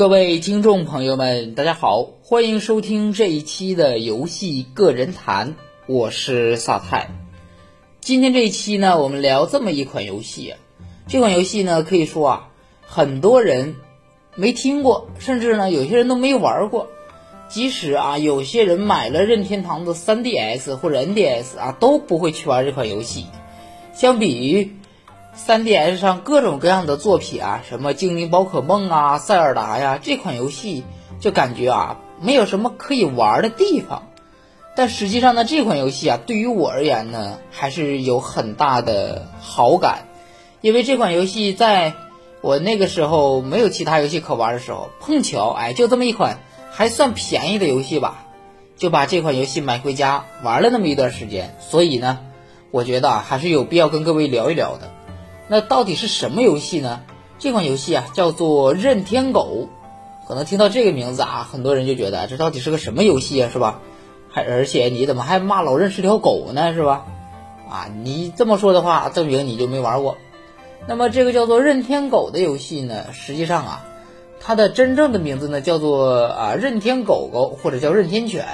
各位听众朋友们，大家好，欢迎收听这一期的游戏个人谈，我是萨泰。今天这一期呢，我们聊这么一款游戏，这款游戏呢，可以说啊，很多人没听过，甚至呢，有些人都没玩过。即使啊，有些人买了任天堂的 3DS 或者 NDS 啊，都不会去玩这款游戏。相比于 3DS 上各种各样的作品啊，什么精灵宝可梦啊、塞尔达呀，这款游戏就感觉啊，没有什么可以玩的地方。但实际上呢，这款游戏啊，对于我而言呢，还是有很大的好感，因为这款游戏在我那个时候没有其他游戏可玩的时候，碰巧哎，就这么一款。还算便宜的游戏吧，就把这款游戏买回家玩了那么一段时间，所以呢，我觉得还是有必要跟各位聊一聊的。那到底是什么游戏呢？这款游戏啊叫做任天狗，可能听到这个名字啊，很多人就觉得这到底是个什么游戏啊，是吧？还而且你怎么还骂老任是条狗呢，是吧？啊，你这么说的话，证明你就没玩过。那么这个叫做任天狗的游戏呢，实际上啊。它的真正的名字呢，叫做啊任天狗狗或者叫任天犬，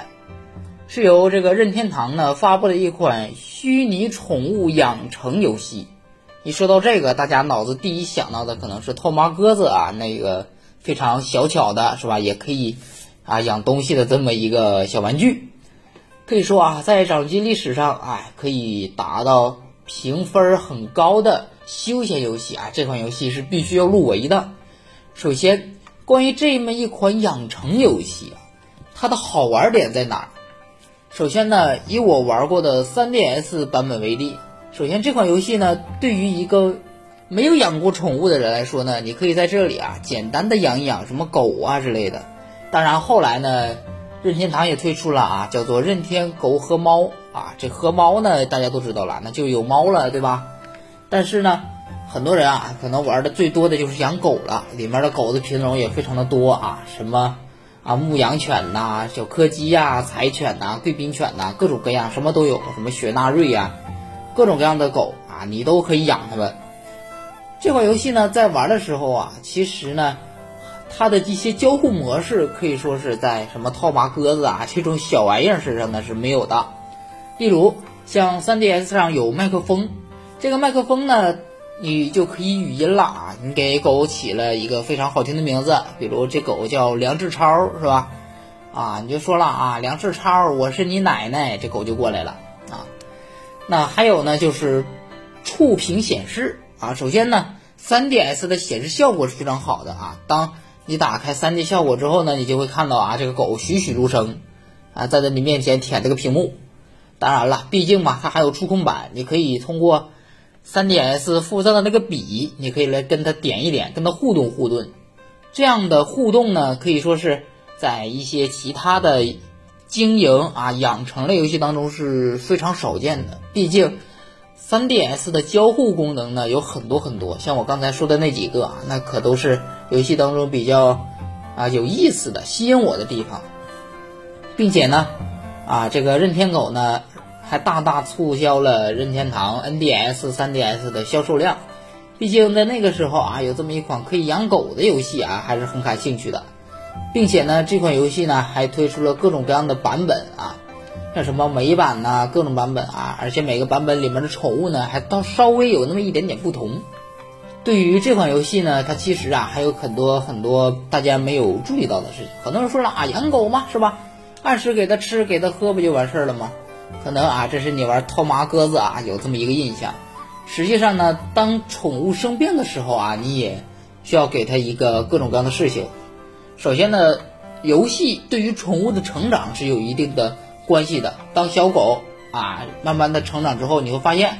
是由这个任天堂呢发布的一款虚拟宠物养成游戏。一说到这个，大家脑子第一想到的可能是套马鸽子啊，那个非常小巧的，是吧？也可以啊养东西的这么一个小玩具。可以说啊，在掌机历史上，哎，可以达到评分很高的休闲游戏啊，这款游戏是必须要入围的。首先。关于这么一款养成游戏，它的好玩点在哪儿？首先呢，以我玩过的 3DS 版本为例，首先这款游戏呢，对于一个没有养过宠物的人来说呢，你可以在这里啊，简单的养一养什么狗啊之类的。当然后来呢，任天堂也推出了啊，叫做任天狗和猫啊，这和猫呢，大家都知道了，那就有猫了，对吧？但是呢。很多人啊，可能玩的最多的就是养狗了，里面的狗的品种也非常的多啊，什么啊牧羊犬呐、小柯基呀、柴犬呐、贵宾犬呐，各种各样，什么都有，什么雪纳瑞呀，各种各样的狗啊，你都可以养它们。这款游戏呢，在玩的时候啊，其实呢，它的一些交互模式可以说是在什么套马鸽子啊 这种小玩意儿身上呢是没有的。例如像 3DS 上有麦克风，这个麦克风呢。你就可以语音了啊！你给狗起了一个非常好听的名字，比如这狗叫梁志超，是吧？啊，你就说了啊，梁志超，我是你奶奶，这狗就过来了。那还有呢，就是触屏显示啊。首先呢，3DS 的显示效果是非常好的啊。当你打开 3D 效果之后呢，你就会看到啊，这个狗栩栩如生啊，在你面前舔这个屏幕。当然了，毕竟嘛，它还有触控板，你可以通过。3DS 附赠的那个笔，你可以来跟它点一点，跟它互动互动。这样的互动呢，可以说是在一些其他的经营啊养成类游戏当中是非常少见的。毕竟 3DS 的交互功能呢有很多很多，像我刚才说的那几个啊，那可都是游戏当中比较啊有意思的、吸引我的地方，并且呢，啊这个任天狗呢。还大大促销了任天堂 NDS、3DS 的销售量。毕竟在那个时候啊，有这么一款可以养狗的游戏啊，还是很感兴趣的。并且呢，这款游戏呢还推出了各种各样的版本啊，像什么美版呐，各种版本啊，而且每个版本里面的宠物呢，还都稍微有那么一点点不同。对于这款游戏呢，它其实啊还有很多很多大家没有注意到的事情。很多人说了啊，养狗嘛，是吧？按时给它吃，给它喝，不就完事儿了吗？可能啊，这是你玩套马鸽子啊，有这么一个印象。实际上呢，当宠物生病的时候啊，你也需要给它一个各种各样的事情。首先呢，游戏对于宠物的成长是有一定的关系的。当小狗啊慢慢的成长之后，你会发现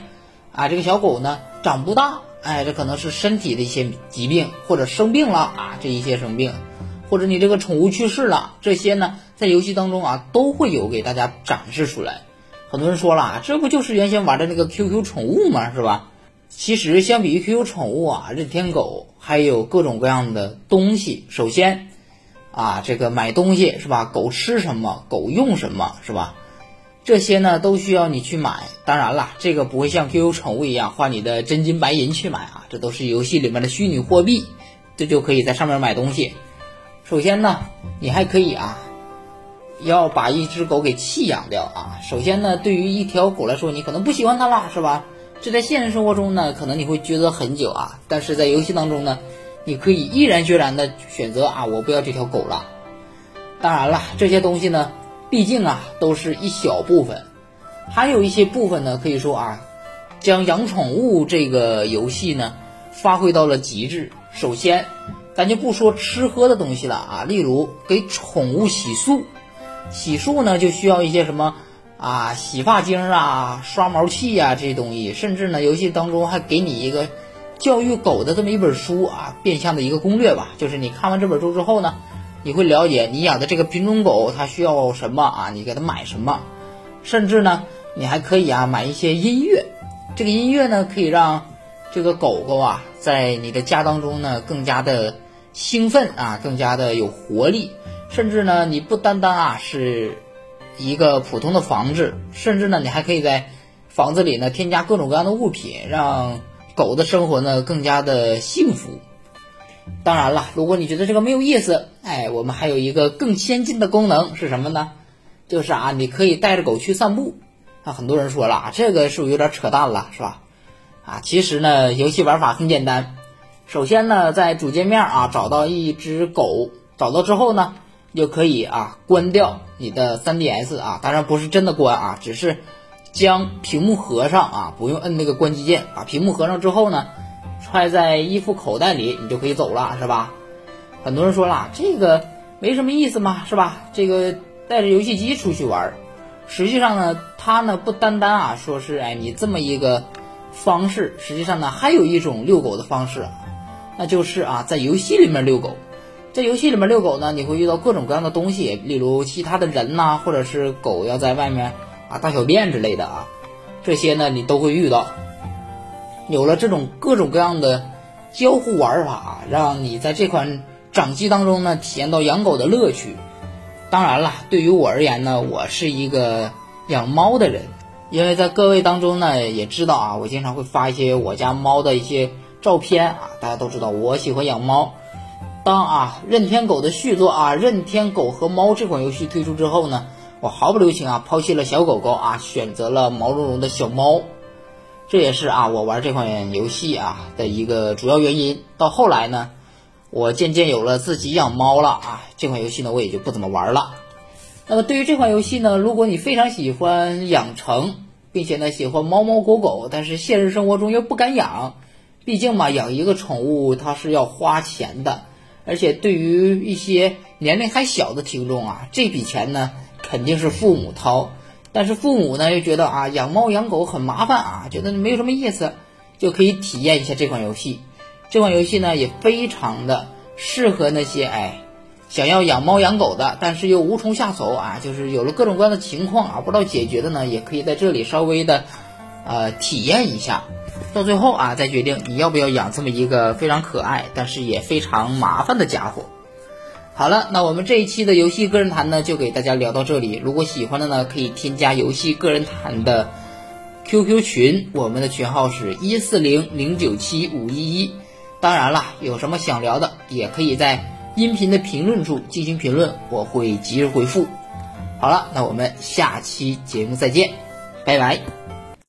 啊，这个小狗呢长不大，哎，这可能是身体的一些疾病或者生病了啊，这一些生病，或者你这个宠物去世了，这些呢在游戏当中啊都会有给大家展示出来。很多人说了，这不就是原先玩的那个 QQ 宠物吗？是吧？其实相比于 QQ 宠物啊，任天狗还有各种各样的东西。首先，啊，这个买东西是吧？狗吃什么，狗用什么是吧？这些呢都需要你去买。当然了，这个不会像 QQ 宠物一样花你的真金白银去买啊，这都是游戏里面的虚拟货币，这就可以在上面买东西。首先呢，你还可以啊，要把一只狗给弃养掉啊。首先呢，对于一条狗来说，你可能不喜欢它了，是吧？这在现实生活中呢，可能你会抉择很久啊。但是在游戏当中呢，你可以毅然决然的选择啊，我不要这条狗了。当然了，这些东西呢，毕竟啊，都是一小部分，还有一些部分呢，可以说啊，将养宠物这个游戏呢，发挥到了极致。首先，咱就不说吃喝的东西了啊，例如给宠物洗漱，洗漱呢就需要一些什么啊，洗发精啊、刷毛器呀这些东西，甚至呢，游戏当中还给你一个教育狗的这么一本书啊，变相的一个攻略吧，就是你看完这本书之后呢。你会了解你养的这个品种狗它需要什么啊？你给它买什么？甚至呢，你还可以啊买一些音乐，这个音乐呢可以让这个狗狗啊在你的家当中呢更加的兴奋啊，更加的有活力。甚至呢，你不单单啊是一个普通的房子，甚至呢你还可以在房子里呢添加各种各样的物品，让狗的生活呢更加的幸福。当然了，如果你觉得这个没有意思，哎，我们还有一个更先进的功能是什么呢？就是啊，你可以带着狗去散步。啊，很多人说了，这个是不是有点扯淡了，是吧？啊，其实呢，游戏玩法很简单。首先呢，在主界面啊找到一只狗，找到之后呢，就可以啊关掉你的 3DS 啊，当然不是真的关啊，只是将屏幕合上啊，不用摁那个关机键，把屏幕合上之后呢。揣在衣服口袋里，你就可以走了，是吧？很多人说了，这个没什么意思嘛，是吧？这个带着游戏机出去玩，实际上呢，它呢不单单啊说是哎你这么一个方式，实际上呢还有一种遛狗的方式，那就是啊在游戏里面遛狗。在游戏里面遛狗呢，你会遇到各种各样的东西，例如其他的人呐，或者是狗要在外面啊大小便之类的啊，这些呢你都会遇到。有了这种各种各样的交互玩法，让你在这款掌机当中呢体验到养狗的乐趣。当然了，对于我而言呢，我是一个养猫的人，因为在各位当中呢也知道啊，我经常会发一些我家猫的一些照片啊。大家都知道我喜欢养猫。当啊任天狗的续作啊任天狗和猫这款游戏推出之后呢，我毫不留情啊抛弃了小狗狗啊，选择了毛茸茸的小猫。这也是啊，我玩这款游戏啊的一个主要原因。到后来呢，我渐渐有了自己养猫了啊，这款游戏呢我也就不怎么玩了。那么对于这款游戏呢，如果你非常喜欢养成，并且呢喜欢猫猫狗狗，但是现实生活中又不敢养，毕竟嘛养一个宠物它是要花钱的，而且对于一些年龄还小的听众啊，这笔钱呢肯定是父母掏。但是父母呢又觉得啊养猫养狗很麻烦啊，觉得没有什么意思，就可以体验一下这款游戏。这款游戏呢也非常的适合那些哎想要养猫养狗的，但是又无从下手啊，就是有了各种各样的情况啊不知道解决的呢，也可以在这里稍微的呃体验一下，到最后啊再决定你要不要养这么一个非常可爱但是也非常麻烦的家伙。好了，那我们这一期的游戏个人谈呢，就给大家聊到这里。如果喜欢的呢，可以添加游戏个人谈的 QQ 群，我们的群号是一四零零九七五一一。当然了，有什么想聊的，也可以在音频的评论处进行评论，我会及时回复。好了，那我们下期节目再见，拜拜。